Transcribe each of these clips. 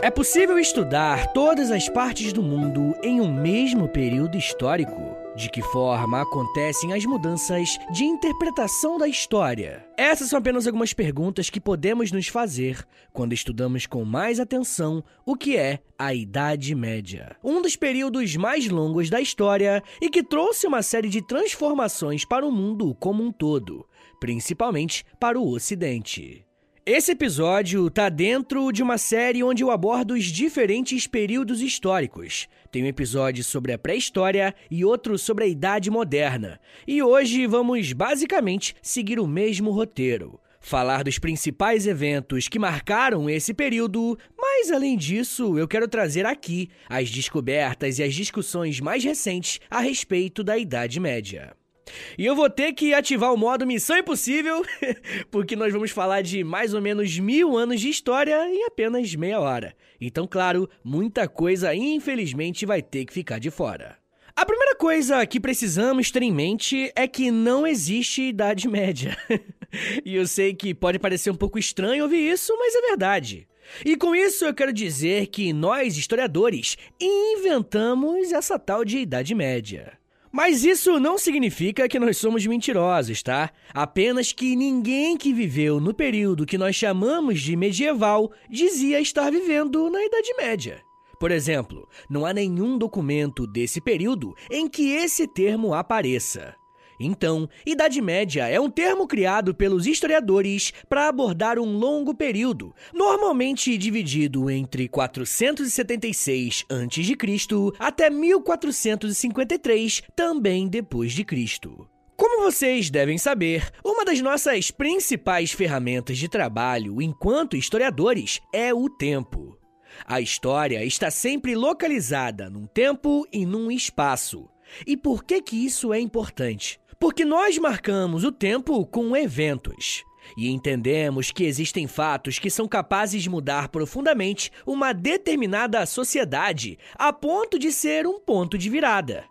É possível estudar todas as partes do mundo em um mesmo período histórico? De que forma acontecem as mudanças de interpretação da história? Essas são apenas algumas perguntas que podemos nos fazer quando estudamos com mais atenção o que é a Idade Média. Um dos períodos mais longos da história e que trouxe uma série de transformações para o mundo como um todo, principalmente para o Ocidente. Esse episódio tá dentro de uma série onde eu abordo os diferentes períodos históricos. Tem um episódio sobre a pré-história e outro sobre a Idade Moderna. E hoje vamos basicamente seguir o mesmo roteiro. Falar dos principais eventos que marcaram esse período, mas além disso, eu quero trazer aqui as descobertas e as discussões mais recentes a respeito da Idade Média. E eu vou ter que ativar o modo Missão Impossível, porque nós vamos falar de mais ou menos mil anos de história em apenas meia hora. Então, claro, muita coisa infelizmente vai ter que ficar de fora. A primeira coisa que precisamos ter em mente é que não existe Idade Média. e eu sei que pode parecer um pouco estranho ouvir isso, mas é verdade. E com isso eu quero dizer que nós, historiadores, inventamos essa tal de Idade Média. Mas isso não significa que nós somos mentirosos, tá? Apenas que ninguém que viveu no período que nós chamamos de medieval dizia estar vivendo na Idade Média. Por exemplo, não há nenhum documento desse período em que esse termo apareça. Então, Idade Média é um termo criado pelos historiadores para abordar um longo período, normalmente dividido entre 476 a.C. até 1453, também depois de Cristo. Como vocês devem saber, uma das nossas principais ferramentas de trabalho enquanto historiadores é o tempo. A história está sempre localizada num tempo e num espaço. E por que que isso é importante? Porque nós marcamos o tempo com eventos. E entendemos que existem fatos que são capazes de mudar profundamente uma determinada sociedade a ponto de ser um ponto de virada.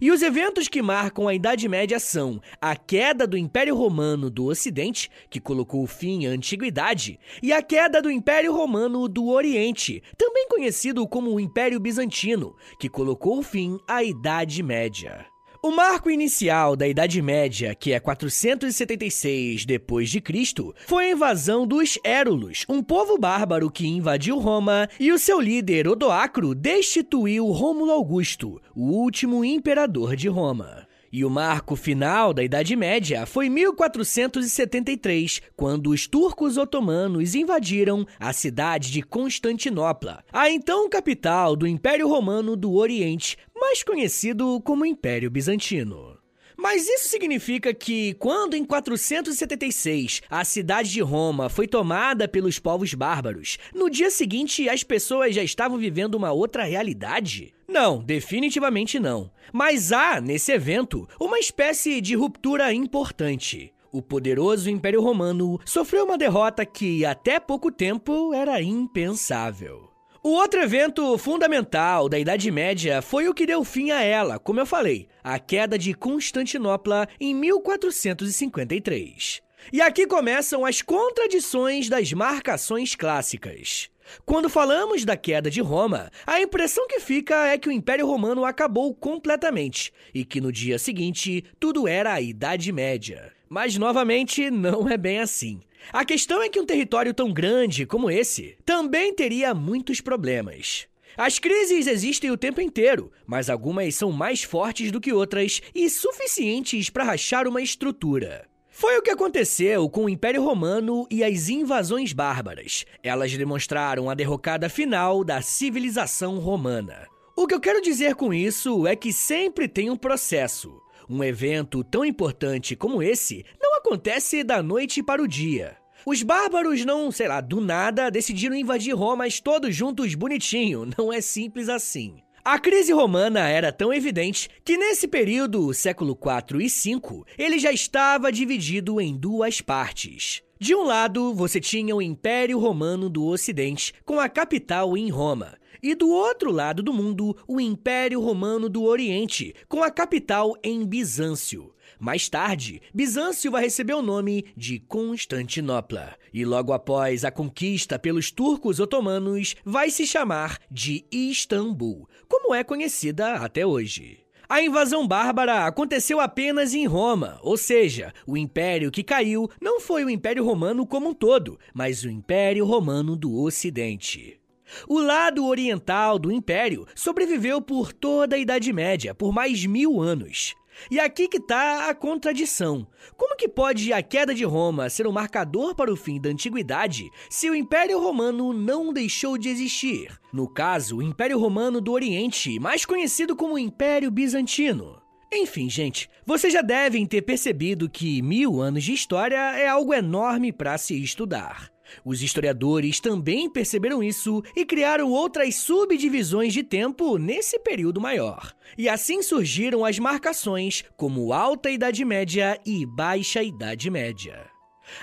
E os eventos que marcam a Idade Média são a queda do Império Romano do Ocidente, que colocou fim à Antiguidade, e a queda do Império Romano do Oriente, também conhecido como o Império Bizantino, que colocou fim à Idade Média. O marco inicial da Idade Média, que é 476 depois de Cristo, foi a invasão dos Érulos, um povo bárbaro que invadiu Roma, e o seu líder Odoacro destituiu Rômulo Augusto, o último imperador de Roma. E o marco final da Idade Média foi 1473, quando os turcos otomanos invadiram a cidade de Constantinopla, a então capital do Império Romano do Oriente, mais conhecido como Império Bizantino. Mas isso significa que, quando em 476 a cidade de Roma foi tomada pelos povos bárbaros, no dia seguinte as pessoas já estavam vivendo uma outra realidade? Não, definitivamente não. Mas há, nesse evento, uma espécie de ruptura importante. O poderoso Império Romano sofreu uma derrota que, até pouco tempo, era impensável. O outro evento fundamental da Idade Média foi o que deu fim a ela, como eu falei, a queda de Constantinopla em 1453. E aqui começam as contradições das marcações clássicas. Quando falamos da queda de Roma, a impressão que fica é que o Império Romano acabou completamente e que no dia seguinte tudo era a Idade Média. Mas novamente não é bem assim. A questão é que um território tão grande como esse também teria muitos problemas. As crises existem o tempo inteiro, mas algumas são mais fortes do que outras e suficientes para rachar uma estrutura. Foi o que aconteceu com o Império Romano e as invasões bárbaras. Elas demonstraram a derrocada final da civilização romana. O que eu quero dizer com isso é que sempre tem um processo. Um evento tão importante como esse acontece da noite para o dia. Os bárbaros não, sei lá, do nada decidiram invadir Roma todos juntos bonitinho. Não é simples assim. A crise romana era tão evidente que nesse período, século 4 e 5, ele já estava dividido em duas partes. De um lado, você tinha o Império Romano do Ocidente, com a capital em Roma, E do outro lado do mundo, o Império Romano do Oriente, com a capital em Bizâncio. Mais tarde, Bizâncio vai receber o nome de Constantinopla. E logo após a conquista pelos turcos otomanos, vai se chamar de Istambul, como é conhecida até hoje. A invasão bárbara aconteceu apenas em Roma, ou seja, o império que caiu não foi o Império Romano como um todo, mas o Império Romano do Ocidente. O lado oriental do império sobreviveu por toda a Idade Média, por mais mil anos. E aqui que está a contradição. Como que pode a queda de Roma ser um marcador para o fim da antiguidade se o Império Romano não deixou de existir? No caso, o Império Romano do Oriente, mais conhecido como Império Bizantino. Enfim, gente, vocês já devem ter percebido que mil anos de história é algo enorme para se estudar. Os historiadores também perceberam isso e criaram outras subdivisões de tempo nesse período maior. E assim surgiram as marcações como Alta Idade Média e Baixa Idade Média.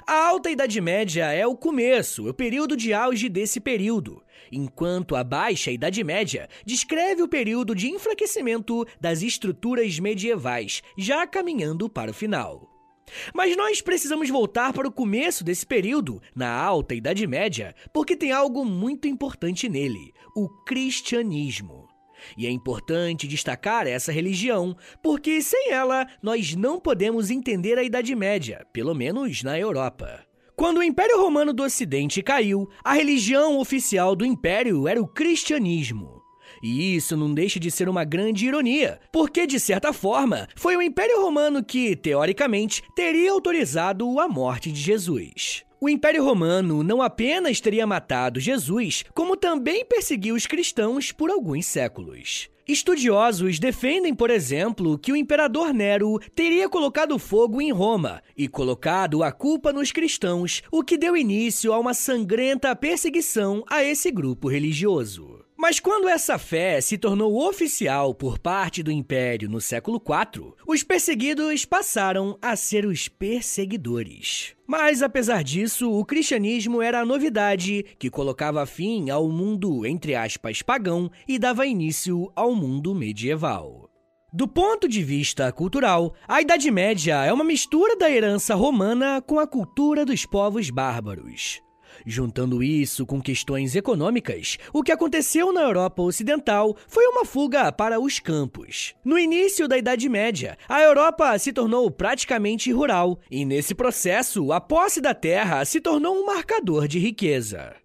A Alta Idade Média é o começo, o período de auge desse período, enquanto a Baixa Idade Média descreve o período de enfraquecimento das estruturas medievais, já caminhando para o final. Mas nós precisamos voltar para o começo desse período, na Alta Idade Média, porque tem algo muito importante nele: o cristianismo. E é importante destacar essa religião, porque sem ela nós não podemos entender a Idade Média, pelo menos na Europa. Quando o Império Romano do Ocidente caiu, a religião oficial do império era o cristianismo. E isso não deixa de ser uma grande ironia, porque, de certa forma, foi o Império Romano que, teoricamente, teria autorizado a morte de Jesus. O Império Romano não apenas teria matado Jesus, como também perseguiu os cristãos por alguns séculos. Estudiosos defendem, por exemplo, que o imperador Nero teria colocado fogo em Roma e colocado a culpa nos cristãos, o que deu início a uma sangrenta perseguição a esse grupo religioso. Mas quando essa fé se tornou oficial por parte do Império no século IV, os perseguidos passaram a ser os perseguidores. Mas apesar disso, o cristianismo era a novidade que colocava fim ao mundo, entre aspas, pagão e dava início ao mundo medieval. Do ponto de vista cultural, a Idade Média é uma mistura da herança romana com a cultura dos povos bárbaros. Juntando isso com questões econômicas, o que aconteceu na Europa Ocidental foi uma fuga para os campos. No início da Idade Média, a Europa se tornou praticamente rural, e nesse processo, a posse da terra se tornou um marcador de riqueza.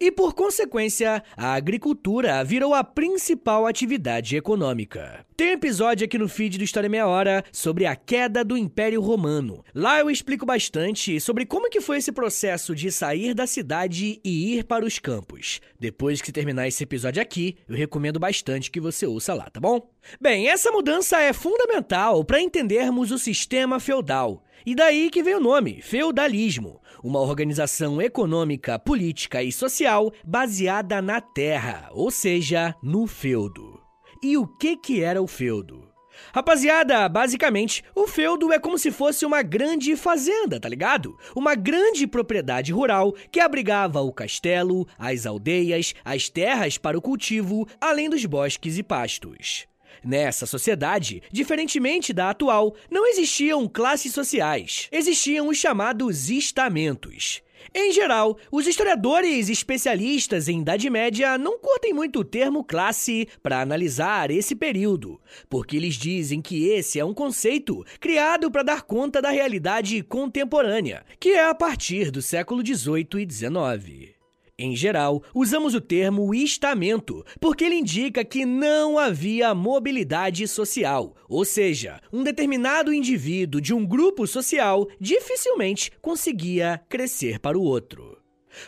E por consequência, a agricultura virou a principal atividade econômica. Tem episódio aqui no feed do História Meia Hora sobre a queda do Império Romano. Lá eu explico bastante sobre como que foi esse processo de sair da cidade e ir para os campos. Depois que terminar esse episódio aqui, eu recomendo bastante que você ouça lá, tá bom? Bem, essa mudança é fundamental para entendermos o sistema feudal. E daí que vem o nome, feudalismo, uma organização econômica, política e social baseada na terra, ou seja, no feudo. E o que que era o feudo? Rapaziada, basicamente, o feudo é como se fosse uma grande fazenda, tá ligado? Uma grande propriedade rural que abrigava o castelo, as aldeias, as terras para o cultivo, além dos bosques e pastos. Nessa sociedade, diferentemente da atual, não existiam classes sociais. Existiam os chamados estamentos. Em geral, os historiadores especialistas em Idade Média não curtem muito o termo classe para analisar esse período, porque eles dizem que esse é um conceito criado para dar conta da realidade contemporânea, que é a partir do século XVIII e XIX. Em geral, usamos o termo estamento, porque ele indica que não havia mobilidade social, ou seja, um determinado indivíduo de um grupo social dificilmente conseguia crescer para o outro.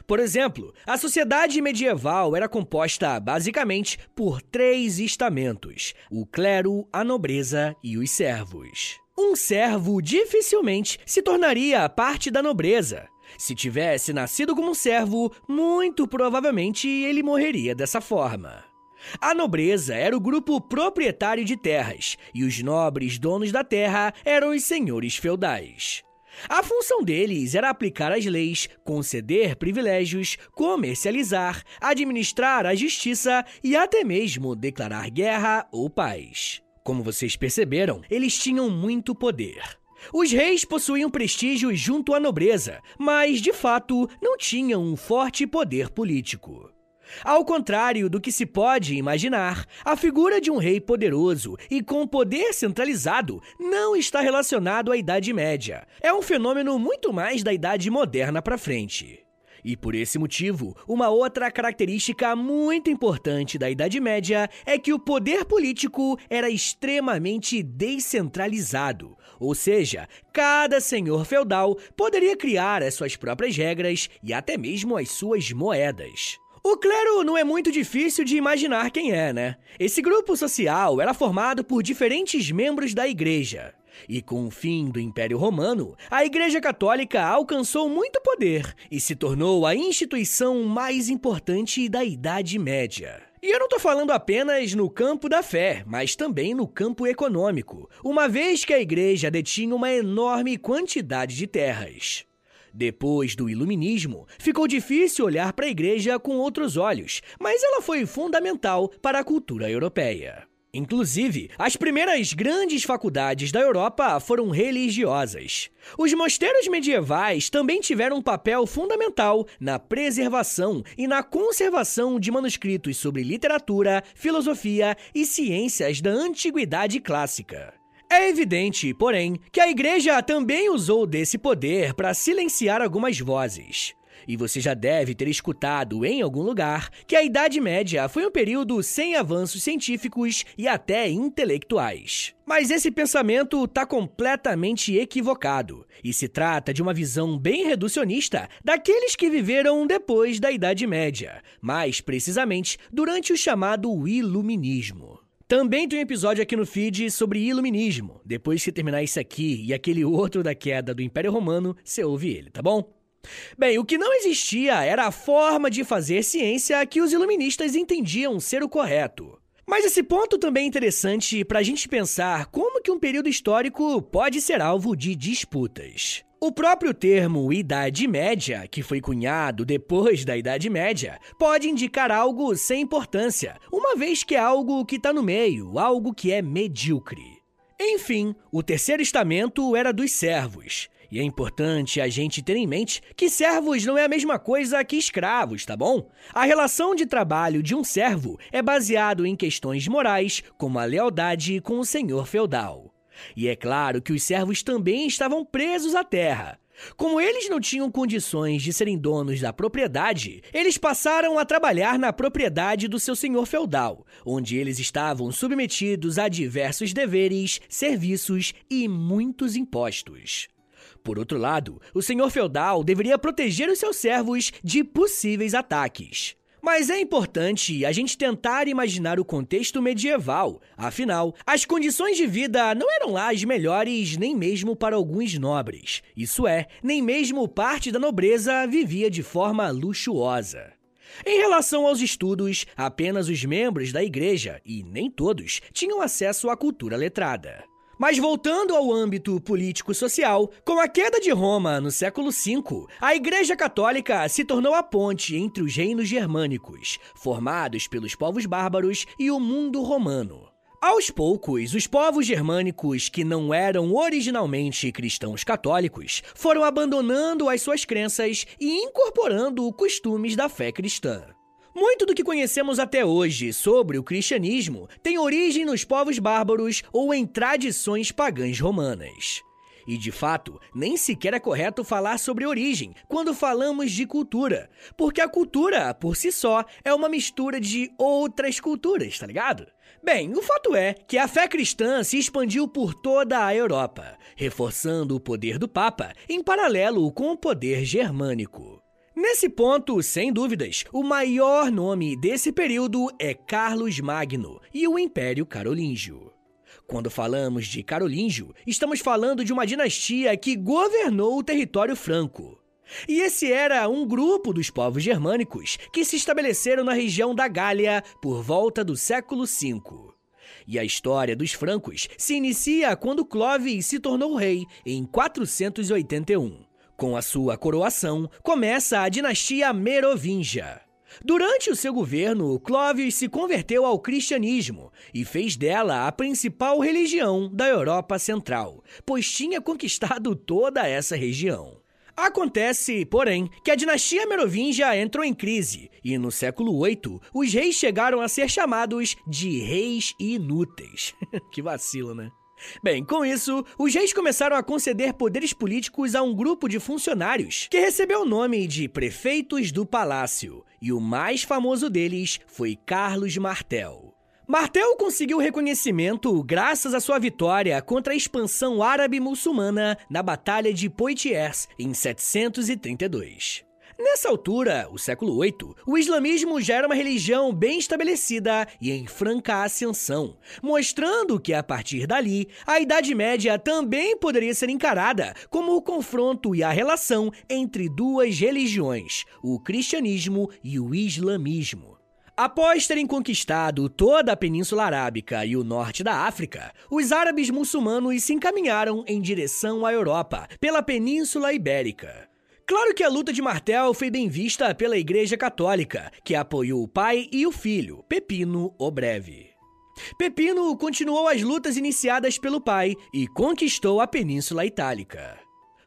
Por exemplo, a sociedade medieval era composta basicamente por três estamentos: o clero, a nobreza e os servos. Um servo dificilmente se tornaria parte da nobreza, se tivesse nascido como um servo, muito provavelmente ele morreria dessa forma. A nobreza era o grupo proprietário de terras, e os nobres donos da terra eram os senhores feudais. A função deles era aplicar as leis, conceder privilégios, comercializar, administrar a justiça e até mesmo declarar guerra ou paz. Como vocês perceberam, eles tinham muito poder. Os reis possuíam prestígio junto à nobreza, mas de fato não tinham um forte poder político. Ao contrário do que se pode imaginar, a figura de um rei poderoso e com poder centralizado não está relacionado à Idade Média. É um fenômeno muito mais da Idade Moderna para frente. E por esse motivo, uma outra característica muito importante da Idade Média é que o poder político era extremamente descentralizado, ou seja, cada senhor feudal poderia criar as suas próprias regras e até mesmo as suas moedas. O clero não é muito difícil de imaginar quem é, né? Esse grupo social era formado por diferentes membros da igreja. E com o fim do Império Romano, a Igreja Católica alcançou muito poder e se tornou a instituição mais importante da Idade Média. E eu não estou falando apenas no campo da fé, mas também no campo econômico, uma vez que a igreja detinha uma enorme quantidade de terras. Depois do Iluminismo, ficou difícil olhar para a igreja com outros olhos, mas ela foi fundamental para a cultura europeia. Inclusive, as primeiras grandes faculdades da Europa foram religiosas. Os mosteiros medievais também tiveram um papel fundamental na preservação e na conservação de manuscritos sobre literatura, filosofia e ciências da antiguidade clássica. É evidente, porém, que a igreja também usou desse poder para silenciar algumas vozes. E você já deve ter escutado em algum lugar que a Idade Média foi um período sem avanços científicos e até intelectuais. Mas esse pensamento está completamente equivocado e se trata de uma visão bem reducionista daqueles que viveram depois da Idade Média, mais precisamente durante o chamado Iluminismo. Também tem um episódio aqui no feed sobre iluminismo. Depois que terminar esse aqui e aquele outro da queda do Império Romano, você ouve ele, tá bom? Bem, o que não existia era a forma de fazer ciência que os iluministas entendiam ser o correto. Mas esse ponto também é interessante para a gente pensar como que um período histórico pode ser alvo de disputas. O próprio termo Idade Média, que foi cunhado depois da Idade Média, pode indicar algo sem importância, uma vez que é algo que está no meio, algo que é medíocre. Enfim, o terceiro estamento era dos servos. E é importante a gente ter em mente que servos não é a mesma coisa que escravos, tá bom? A relação de trabalho de um servo é baseado em questões morais, como a lealdade com o senhor feudal. E é claro que os servos também estavam presos à terra. Como eles não tinham condições de serem donos da propriedade, eles passaram a trabalhar na propriedade do seu senhor feudal, onde eles estavam submetidos a diversos deveres, serviços e muitos impostos. Por outro lado, o senhor feudal deveria proteger os seus servos de possíveis ataques. Mas é importante a gente tentar imaginar o contexto medieval. Afinal, as condições de vida não eram lá as melhores nem mesmo para alguns nobres. Isso é, nem mesmo parte da nobreza vivia de forma luxuosa. Em relação aos estudos, apenas os membros da igreja, e nem todos, tinham acesso à cultura letrada. Mas voltando ao âmbito político-social, com a queda de Roma no século V, a Igreja Católica se tornou a ponte entre os reinos germânicos, formados pelos povos bárbaros, e o mundo romano. Aos poucos, os povos germânicos que não eram originalmente cristãos católicos foram abandonando as suas crenças e incorporando costumes da fé cristã. Muito do que conhecemos até hoje sobre o cristianismo tem origem nos povos bárbaros ou em tradições pagãs romanas. E de fato, nem sequer é correto falar sobre origem quando falamos de cultura, porque a cultura, por si só, é uma mistura de outras culturas, tá ligado? Bem, o fato é que a fé cristã se expandiu por toda a Europa, reforçando o poder do Papa em paralelo com o poder germânico. Nesse ponto, sem dúvidas, o maior nome desse período é Carlos Magno e o Império Carolíngio. Quando falamos de Carolíngio, estamos falando de uma dinastia que governou o território franco. E esse era um grupo dos povos germânicos que se estabeleceram na região da Gália por volta do século V. E a história dos francos se inicia quando Clovis se tornou rei em 481. Com a sua coroação, começa a dinastia Merovingia. Durante o seu governo, Clovis se converteu ao cristianismo e fez dela a principal religião da Europa Central, pois tinha conquistado toda essa região. Acontece, porém, que a dinastia merovingia entrou em crise e no século VIII os reis chegaram a ser chamados de reis inúteis. que vacilo, né? Bem, com isso, os reis começaram a conceder poderes políticos a um grupo de funcionários que recebeu o nome de prefeitos do palácio, e o mais famoso deles foi Carlos Martel. Martel conseguiu reconhecimento graças à sua vitória contra a expansão árabe-muçulmana na Batalha de Poitiers em 732. Nessa altura, o século VIII, o islamismo já era uma religião bem estabelecida e em franca ascensão, mostrando que a partir dali, a Idade Média também poderia ser encarada como o confronto e a relação entre duas religiões, o cristianismo e o islamismo. Após terem conquistado toda a Península Arábica e o norte da África, os árabes muçulmanos se encaminharam em direção à Europa, pela Península Ibérica. Claro que a luta de Martel foi bem vista pela Igreja Católica, que apoiou o pai e o filho, Pepino o Breve. Pepino continuou as lutas iniciadas pelo pai e conquistou a Península Itálica.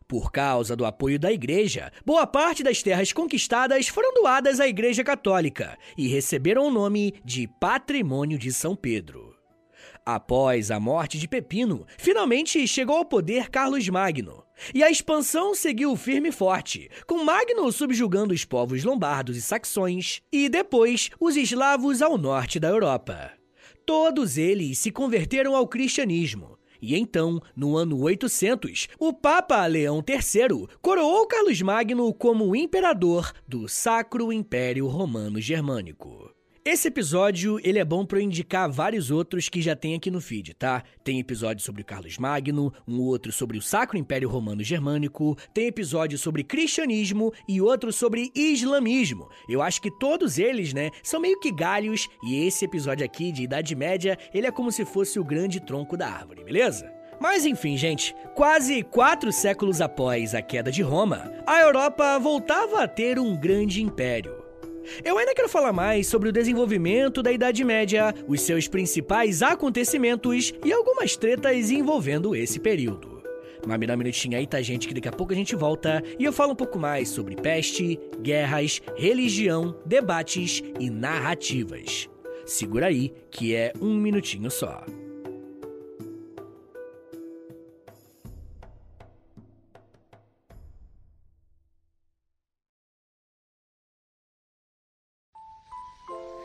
Por causa do apoio da Igreja, boa parte das terras conquistadas foram doadas à Igreja Católica e receberam o nome de Patrimônio de São Pedro. Após a morte de Pepino, finalmente chegou ao poder Carlos Magno. E a expansão seguiu firme e forte, com Magno subjugando os povos lombardos e saxões e depois os eslavos ao norte da Europa. Todos eles se converteram ao cristianismo e então, no ano 800, o Papa Leão III coroou Carlos Magno como imperador do Sacro Império Romano Germânico. Esse episódio, ele é bom para eu indicar vários outros que já tem aqui no feed, tá? Tem episódio sobre o Carlos Magno, um outro sobre o Sacro Império Romano Germânico, tem episódio sobre cristianismo e outro sobre islamismo. Eu acho que todos eles, né, são meio que galhos e esse episódio aqui de Idade Média, ele é como se fosse o grande tronco da árvore, beleza? Mas enfim, gente, quase quatro séculos após a queda de Roma, a Europa voltava a ter um grande império. Eu ainda quero falar mais sobre o desenvolvimento da Idade Média, os seus principais acontecimentos e algumas tretas envolvendo esse período. Mas me dá um minutinho aí, tá, gente? Que daqui a pouco a gente volta e eu falo um pouco mais sobre peste, guerras, religião, debates e narrativas. Segura aí, que é um minutinho só.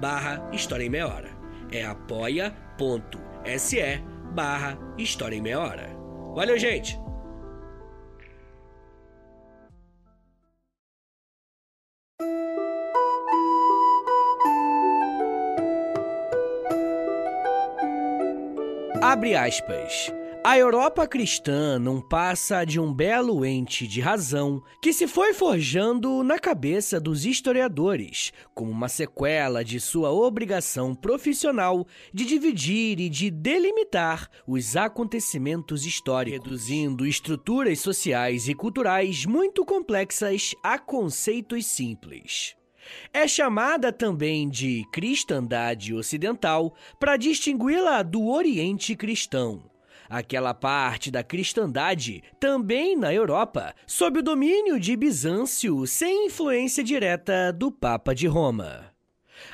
barra História em Meia Hora. É apoia.se barra História em Meia Hora. Valeu, gente! Abre aspas. A Europa cristã não passa de um belo ente de razão que se foi forjando na cabeça dos historiadores como uma sequela de sua obrigação profissional de dividir e de delimitar os acontecimentos históricos, reduzindo estruturas sociais e culturais muito complexas a conceitos simples. É chamada também de cristandade ocidental para distingui-la do Oriente cristão aquela parte da cristandade, também na Europa, sob o domínio de Bizâncio, sem influência direta do Papa de Roma.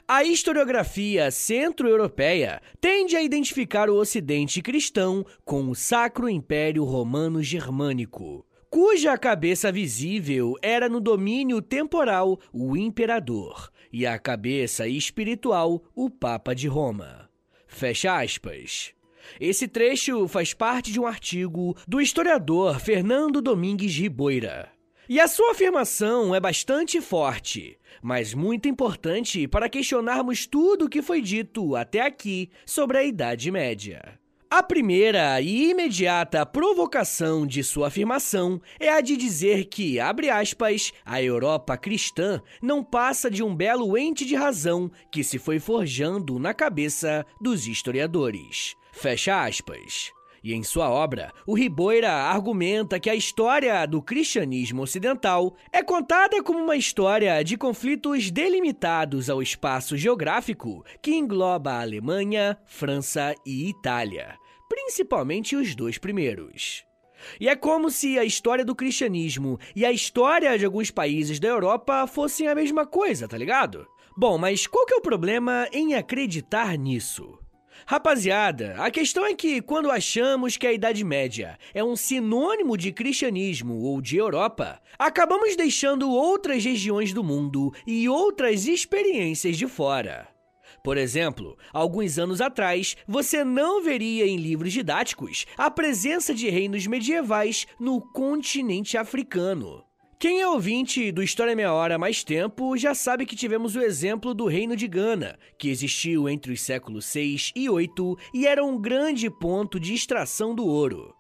A historiografia centro-europeia tende a identificar o Ocidente cristão com o Sacro Império Romano Germânico, cuja cabeça visível era no domínio temporal o imperador e a cabeça espiritual o Papa de Roma. Fecha aspas. Esse trecho faz parte de um artigo do historiador Fernando Domingues Riboira. E a sua afirmação é bastante forte, mas muito importante para questionarmos tudo o que foi dito até aqui sobre a Idade Média. A primeira e imediata provocação de sua afirmação é a de dizer que, abre aspas, a Europa cristã não passa de um belo ente de razão que se foi forjando na cabeça dos historiadores. Fecha aspas. E em sua obra, o Riboira argumenta que a história do cristianismo ocidental é contada como uma história de conflitos delimitados ao espaço geográfico que engloba a Alemanha, França e Itália, principalmente os dois primeiros. E é como se a história do cristianismo e a história de alguns países da Europa fossem a mesma coisa, tá ligado? Bom, mas qual que é o problema em acreditar nisso? Rapaziada, a questão é que quando achamos que a Idade Média é um sinônimo de cristianismo ou de Europa, acabamos deixando outras regiões do mundo e outras experiências de fora. Por exemplo, alguns anos atrás, você não veria em livros didáticos a presença de reinos medievais no continente africano. Quem é ouvinte do História Meia Hora há mais tempo já sabe que tivemos o exemplo do Reino de Gana, que existiu entre os séculos 6 e 8 e era um grande ponto de extração do ouro.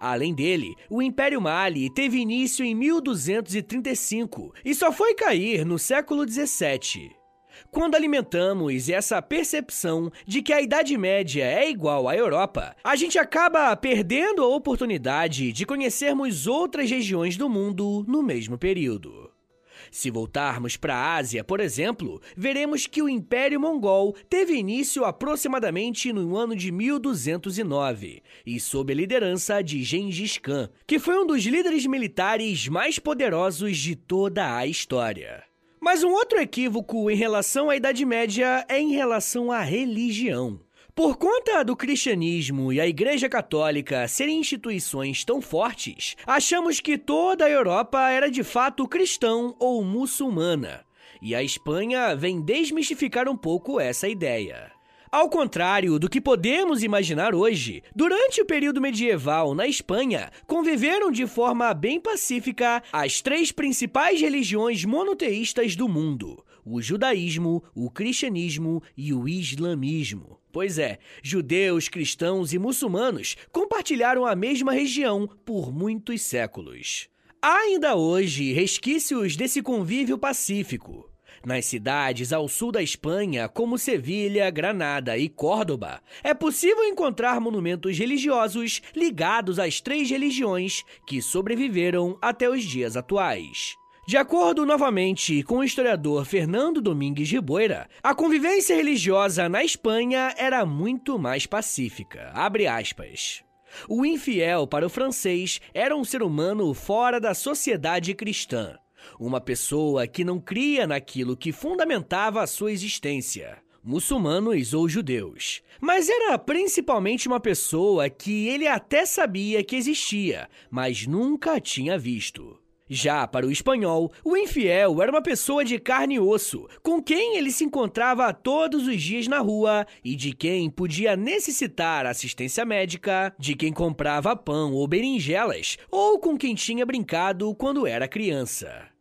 Além dele, o Império Mali teve início em 1235 e só foi cair no século 17. Quando alimentamos essa percepção de que a Idade Média é igual à Europa, a gente acaba perdendo a oportunidade de conhecermos outras regiões do mundo no mesmo período. Se voltarmos para a Ásia, por exemplo, veremos que o Império Mongol teve início aproximadamente no ano de 1209 e sob a liderança de Gengis Khan, que foi um dos líderes militares mais poderosos de toda a história. Mas um outro equívoco em relação à Idade Média é em relação à religião. Por conta do cristianismo e a Igreja Católica serem instituições tão fortes, achamos que toda a Europa era de fato cristão ou muçulmana. E a Espanha vem desmistificar um pouco essa ideia. Ao contrário do que podemos imaginar hoje, durante o período medieval na Espanha, conviveram de forma bem pacífica as três principais religiões monoteístas do mundo: o judaísmo, o cristianismo e o islamismo. Pois é, judeus, cristãos e muçulmanos compartilharam a mesma região por muitos séculos. Há ainda hoje resquícios desse convívio pacífico. Nas cidades ao sul da Espanha, como Sevilha, Granada e Córdoba, é possível encontrar monumentos religiosos ligados às três religiões que sobreviveram até os dias atuais. De acordo novamente com o historiador Fernando Domingues Riboira, a convivência religiosa na Espanha era muito mais pacífica. O infiel para o francês era um ser humano fora da sociedade cristã uma pessoa que não cria naquilo que fundamentava a sua existência, muçulmanos ou judeus. Mas era principalmente uma pessoa que ele até sabia que existia, mas nunca tinha visto. Já para o espanhol, o infiel era uma pessoa de carne e osso, com quem ele se encontrava todos os dias na rua e de quem podia necessitar assistência médica, de quem comprava pão ou berinjelas, ou com quem tinha brincado quando era criança.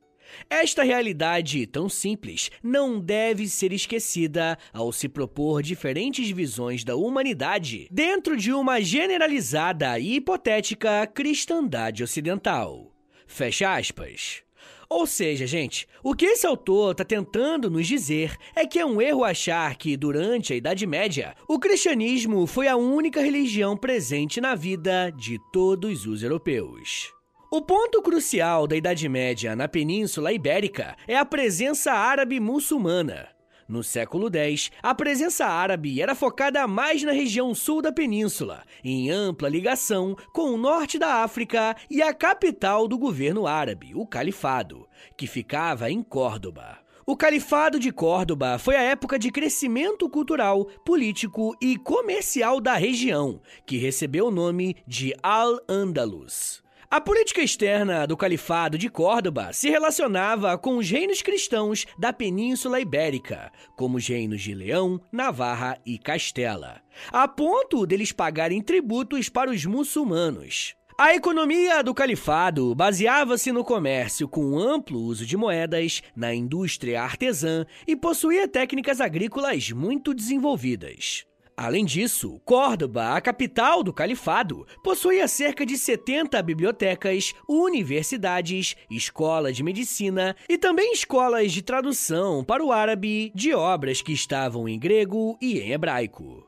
Esta realidade tão simples não deve ser esquecida ao se propor diferentes visões da humanidade dentro de uma generalizada e hipotética cristandade ocidental. Fecha aspas. Ou seja, gente, o que esse autor está tentando nos dizer é que é um erro achar que, durante a Idade Média, o cristianismo foi a única religião presente na vida de todos os europeus. O ponto crucial da Idade Média na Península Ibérica é a presença árabe muçulmana. No século X, a presença árabe era focada mais na região sul da península, em ampla ligação com o norte da África e a capital do governo árabe, o Califado, que ficava em Córdoba. O Califado de Córdoba foi a época de crescimento cultural, político e comercial da região, que recebeu o nome de Al-Andalus. A política externa do Califado de Córdoba se relacionava com os reinos cristãos da Península Ibérica, como os reinos de Leão, Navarra e Castela, a ponto deles pagarem tributos para os muçulmanos. A economia do califado baseava-se no comércio com amplo uso de moedas, na indústria artesã e possuía técnicas agrícolas muito desenvolvidas. Além disso, Córdoba, a capital do califado, possuía cerca de 70 bibliotecas, universidades, escolas de medicina e também escolas de tradução para o árabe de obras que estavam em grego e em hebraico.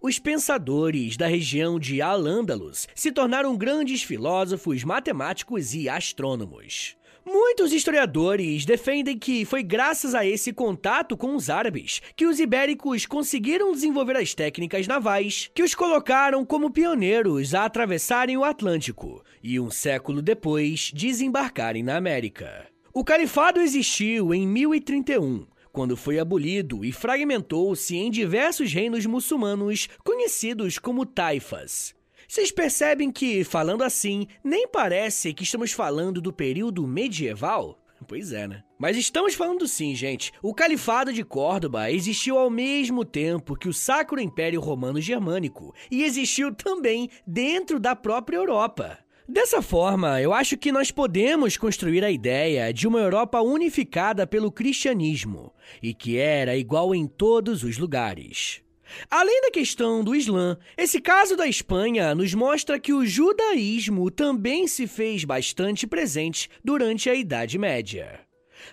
Os pensadores da região de Al-Ándalus se tornaram grandes filósofos, matemáticos e astrônomos. Muitos historiadores defendem que foi graças a esse contato com os árabes que os ibéricos conseguiram desenvolver as técnicas navais que os colocaram como pioneiros a atravessarem o Atlântico e, um século depois, desembarcarem na América. O califado existiu em 1031, quando foi abolido e fragmentou-se em diversos reinos muçulmanos conhecidos como taifas. Vocês percebem que, falando assim, nem parece que estamos falando do período medieval? Pois é, né? Mas estamos falando sim, gente. O Califado de Córdoba existiu ao mesmo tempo que o Sacro Império Romano Germânico e existiu também dentro da própria Europa. Dessa forma, eu acho que nós podemos construir a ideia de uma Europa unificada pelo cristianismo e que era igual em todos os lugares. Além da questão do Islã, esse caso da Espanha nos mostra que o judaísmo também se fez bastante presente durante a Idade Média.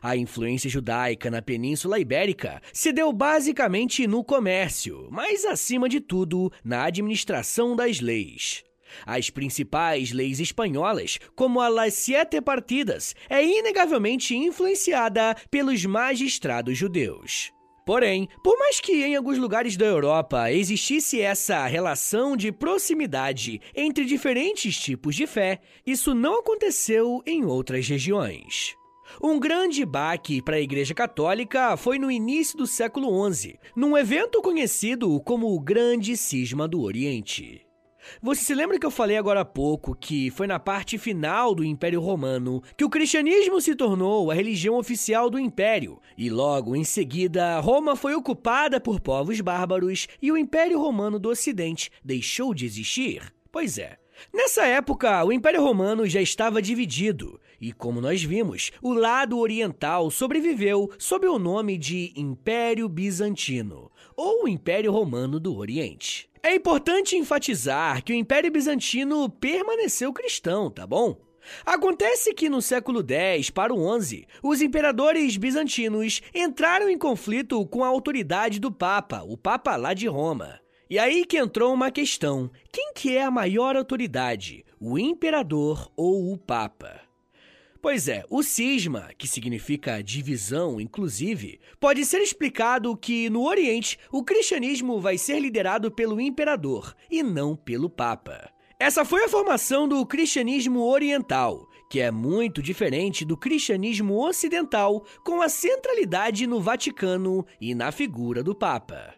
A influência judaica na Península Ibérica se deu basicamente no comércio, mas acima de tudo na administração das leis. As principais leis espanholas, como a Las Siete Partidas, é inegavelmente influenciada pelos magistrados judeus. Porém, por mais que em alguns lugares da Europa existisse essa relação de proximidade entre diferentes tipos de fé, isso não aconteceu em outras regiões. Um grande baque para a Igreja Católica foi no início do século XI, num evento conhecido como o Grande Cisma do Oriente. Você se lembra que eu falei agora há pouco que foi na parte final do Império Romano que o cristianismo se tornou a religião oficial do império, e logo em seguida Roma foi ocupada por povos bárbaros e o Império Romano do Ocidente deixou de existir? Pois é. Nessa época, o Império Romano já estava dividido, e como nós vimos, o lado oriental sobreviveu sob o nome de Império Bizantino, ou Império Romano do Oriente. É importante enfatizar que o Império Bizantino permaneceu cristão, tá bom? Acontece que no século X para o XI, os imperadores bizantinos entraram em conflito com a autoridade do Papa, o Papa lá de Roma. E aí que entrou uma questão: quem que é a maior autoridade, o imperador ou o Papa? Pois é, o cisma, que significa divisão, inclusive, pode ser explicado que no Oriente o cristianismo vai ser liderado pelo imperador e não pelo papa. Essa foi a formação do cristianismo oriental, que é muito diferente do cristianismo ocidental, com a centralidade no Vaticano e na figura do papa.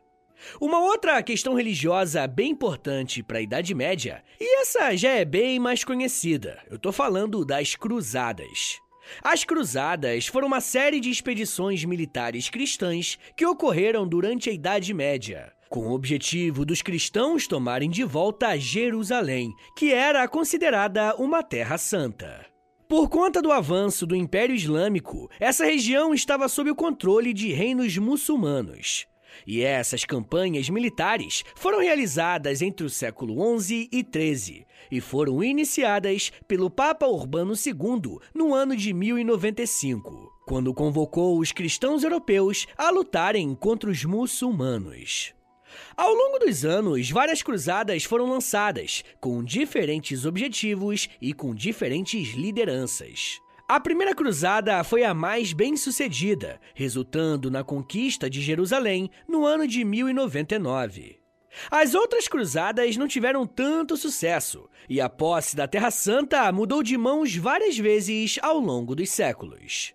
Uma outra questão religiosa bem importante para a Idade Média, e essa já é bem mais conhecida, eu estou falando das Cruzadas. As Cruzadas foram uma série de expedições militares cristãs que ocorreram durante a Idade Média, com o objetivo dos cristãos tomarem de volta Jerusalém, que era considerada uma terra santa. Por conta do avanço do Império Islâmico, essa região estava sob o controle de reinos muçulmanos. E essas campanhas militares foram realizadas entre o século XI e XIII e foram iniciadas pelo Papa Urbano II no ano de 1095, quando convocou os cristãos europeus a lutarem contra os muçulmanos. Ao longo dos anos, várias cruzadas foram lançadas, com diferentes objetivos e com diferentes lideranças. A primeira cruzada foi a mais bem-sucedida, resultando na conquista de Jerusalém no ano de 1099. As outras cruzadas não tiveram tanto sucesso, e a posse da Terra Santa mudou de mãos várias vezes ao longo dos séculos.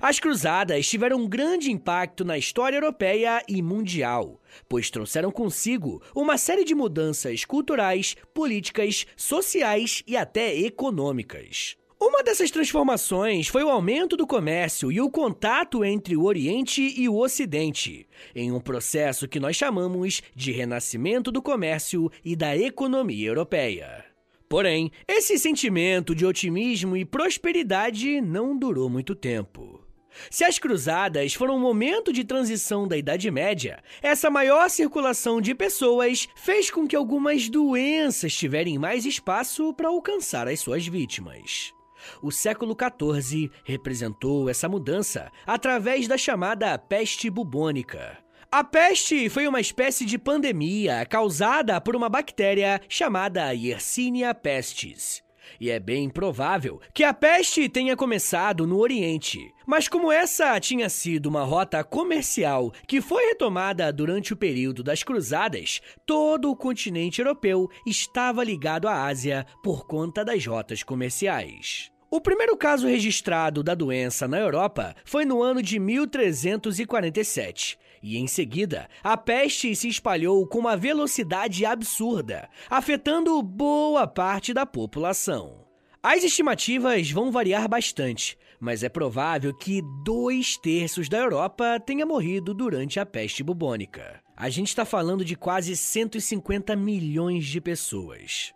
As cruzadas tiveram um grande impacto na história europeia e mundial, pois trouxeram consigo uma série de mudanças culturais, políticas, sociais e até econômicas. Uma dessas transformações foi o aumento do comércio e o contato entre o Oriente e o Ocidente, em um processo que nós chamamos de renascimento do comércio e da economia europeia. Porém, esse sentimento de otimismo e prosperidade não durou muito tempo. Se as cruzadas foram um momento de transição da Idade Média, essa maior circulação de pessoas fez com que algumas doenças tiverem mais espaço para alcançar as suas vítimas. O século XIV representou essa mudança através da chamada peste bubônica. A peste foi uma espécie de pandemia causada por uma bactéria chamada Yersinia pestis. E é bem provável que a peste tenha começado no Oriente. Mas como essa tinha sido uma rota comercial que foi retomada durante o período das Cruzadas, todo o continente europeu estava ligado à Ásia por conta das rotas comerciais. O primeiro caso registrado da doença na Europa foi no ano de 1347, e em seguida a peste se espalhou com uma velocidade absurda, afetando boa parte da população. As estimativas vão variar bastante, mas é provável que dois terços da Europa tenha morrido durante a peste bubônica. A gente está falando de quase 150 milhões de pessoas.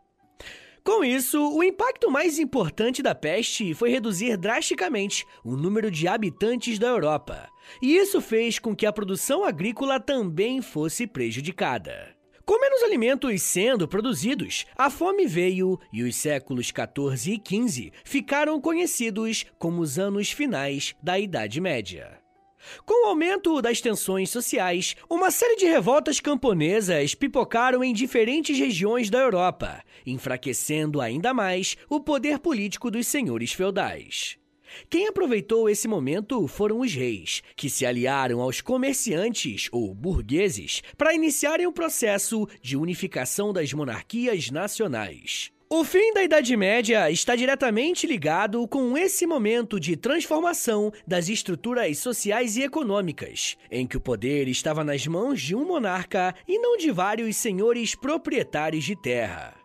Com isso, o impacto mais importante da peste foi reduzir drasticamente o número de habitantes da Europa, e isso fez com que a produção agrícola também fosse prejudicada. Com menos alimentos sendo produzidos, a fome veio e os séculos 14 e 15 ficaram conhecidos como os anos finais da Idade Média. Com o aumento das tensões sociais, uma série de revoltas camponesas pipocaram em diferentes regiões da Europa, enfraquecendo ainda mais o poder político dos senhores feudais. Quem aproveitou esse momento foram os reis, que se aliaram aos comerciantes ou burgueses para iniciarem o processo de unificação das monarquias nacionais. O fim da Idade Média está diretamente ligado com esse momento de transformação das estruturas sociais e econômicas, em que o poder estava nas mãos de um monarca e não de vários senhores proprietários de terra.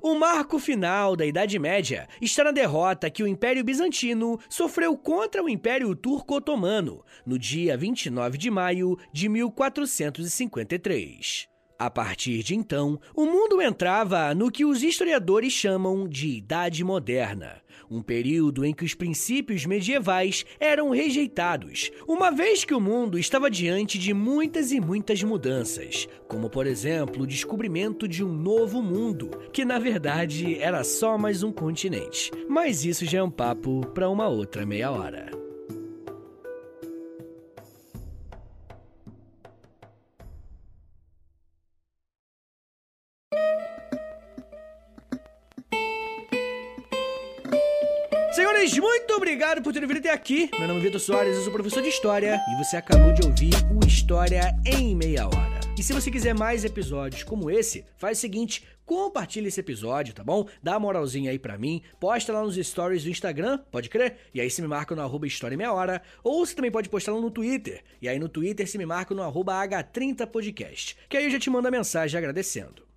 O marco final da Idade Média está na derrota que o Império Bizantino sofreu contra o Império Turco-Otomano no dia 29 de maio de 1453. A partir de então, o mundo entrava no que os historiadores chamam de Idade Moderna, um período em que os princípios medievais eram rejeitados, uma vez que o mundo estava diante de muitas e muitas mudanças, como por exemplo o descobrimento de um novo mundo, que na verdade era só mais um continente. Mas isso já é um papo para uma outra meia hora. Obrigado por terem vindo até aqui. Meu nome é Vitor Soares, eu sou professor de História e você acabou de ouvir o História em Meia Hora. E se você quiser mais episódios como esse, faz o seguinte, compartilha esse episódio, tá bom? Dá uma moralzinha aí pra mim, posta lá nos stories do Instagram, pode crer? E aí você me marca no arroba História Meia Hora, ou você também pode postar lá no Twitter, e aí no Twitter você me marca no arroba H30podcast, que aí eu já te mando a mensagem agradecendo.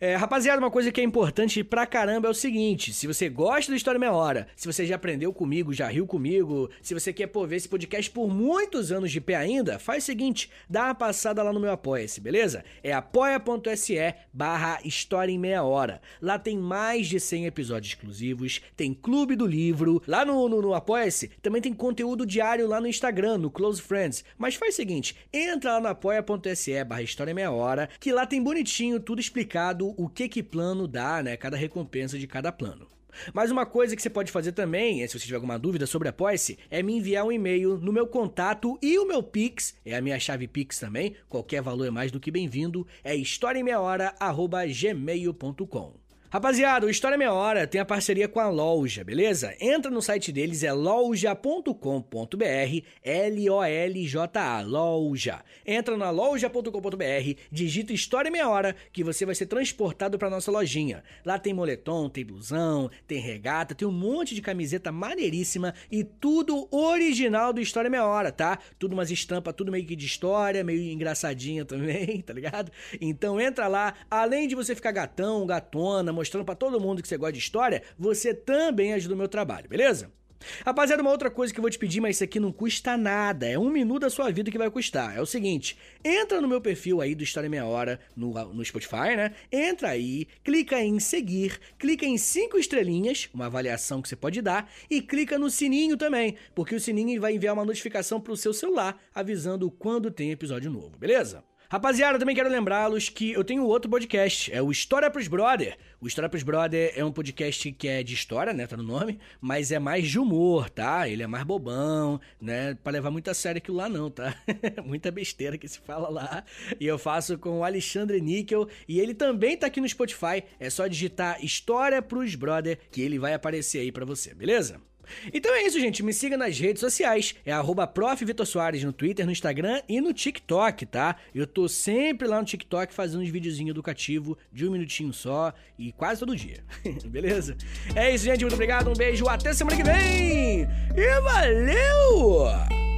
É, rapaziada, uma coisa que é importante pra caramba é o seguinte: se você gosta do História Meia Hora, se você já aprendeu comigo, já riu comigo, se você quer pô, ver esse podcast por muitos anos de pé ainda, faz o seguinte: dá uma passada lá no meu Apoia-se, beleza? É apoia.se barra História em Meia Hora. Lá tem mais de 100 episódios exclusivos, tem Clube do Livro, lá no, no, no Apoia-se também tem conteúdo diário lá no Instagram, no Close Friends. Mas faz o seguinte: entra lá no apoia.se barra História em Meia Hora, que lá tem bonitinho tudo explicado o que que plano dá, né? Cada recompensa de cada plano. Mas uma coisa que você pode fazer também, se você tiver alguma dúvida sobre a Poice, é me enviar um e-mail no meu contato e o meu Pix, é a minha chave Pix também, qualquer valor é mais do que bem-vindo, é historiaemmeiahora.gmail.com. Rapaziada, o História Meia Hora tem a parceria com a loja, beleza? Entra no site deles, é loja.com.br, L-O-L-J-A, loja. Entra na loja.com.br, digita História Meia Hora, que você vai ser transportado para nossa lojinha. Lá tem moletom, tem blusão, tem regata, tem um monte de camiseta maneiríssima e tudo original do História Meia Hora, tá? Tudo umas estampas, tudo meio que de história, meio engraçadinha também, tá ligado? Então entra lá, além de você ficar gatão, gatona, mostrando para todo mundo que você gosta de história, você também ajuda o meu trabalho, beleza? Rapaziada, uma outra coisa que eu vou te pedir, mas isso aqui não custa nada, é um minuto da sua vida que vai custar. É o seguinte, entra no meu perfil aí do História Meia Hora no, no Spotify, né? Entra aí, clica em seguir, clica em cinco estrelinhas, uma avaliação que você pode dar, e clica no sininho também, porque o sininho vai enviar uma notificação pro seu celular avisando quando tem episódio novo, beleza? Rapaziada, também quero lembrá-los que eu tenho outro podcast, é o História pros Brother. O História pros Brother é um podcast que é de história, né, tá no nome, mas é mais de humor, tá? Ele é mais bobão, né, pra levar muito a sério aquilo lá não, tá? Muita besteira que se fala lá. E eu faço com o Alexandre Níquel e ele também tá aqui no Spotify, é só digitar História pros Brother que ele vai aparecer aí pra você, beleza? Então é isso, gente. Me siga nas redes sociais. É arroba no Twitter, no Instagram e no TikTok, tá? Eu tô sempre lá no TikTok fazendo uns videozinhos educativos de um minutinho só e quase todo dia. Beleza? É isso, gente. Muito obrigado. Um beijo. Até semana que vem. E valeu!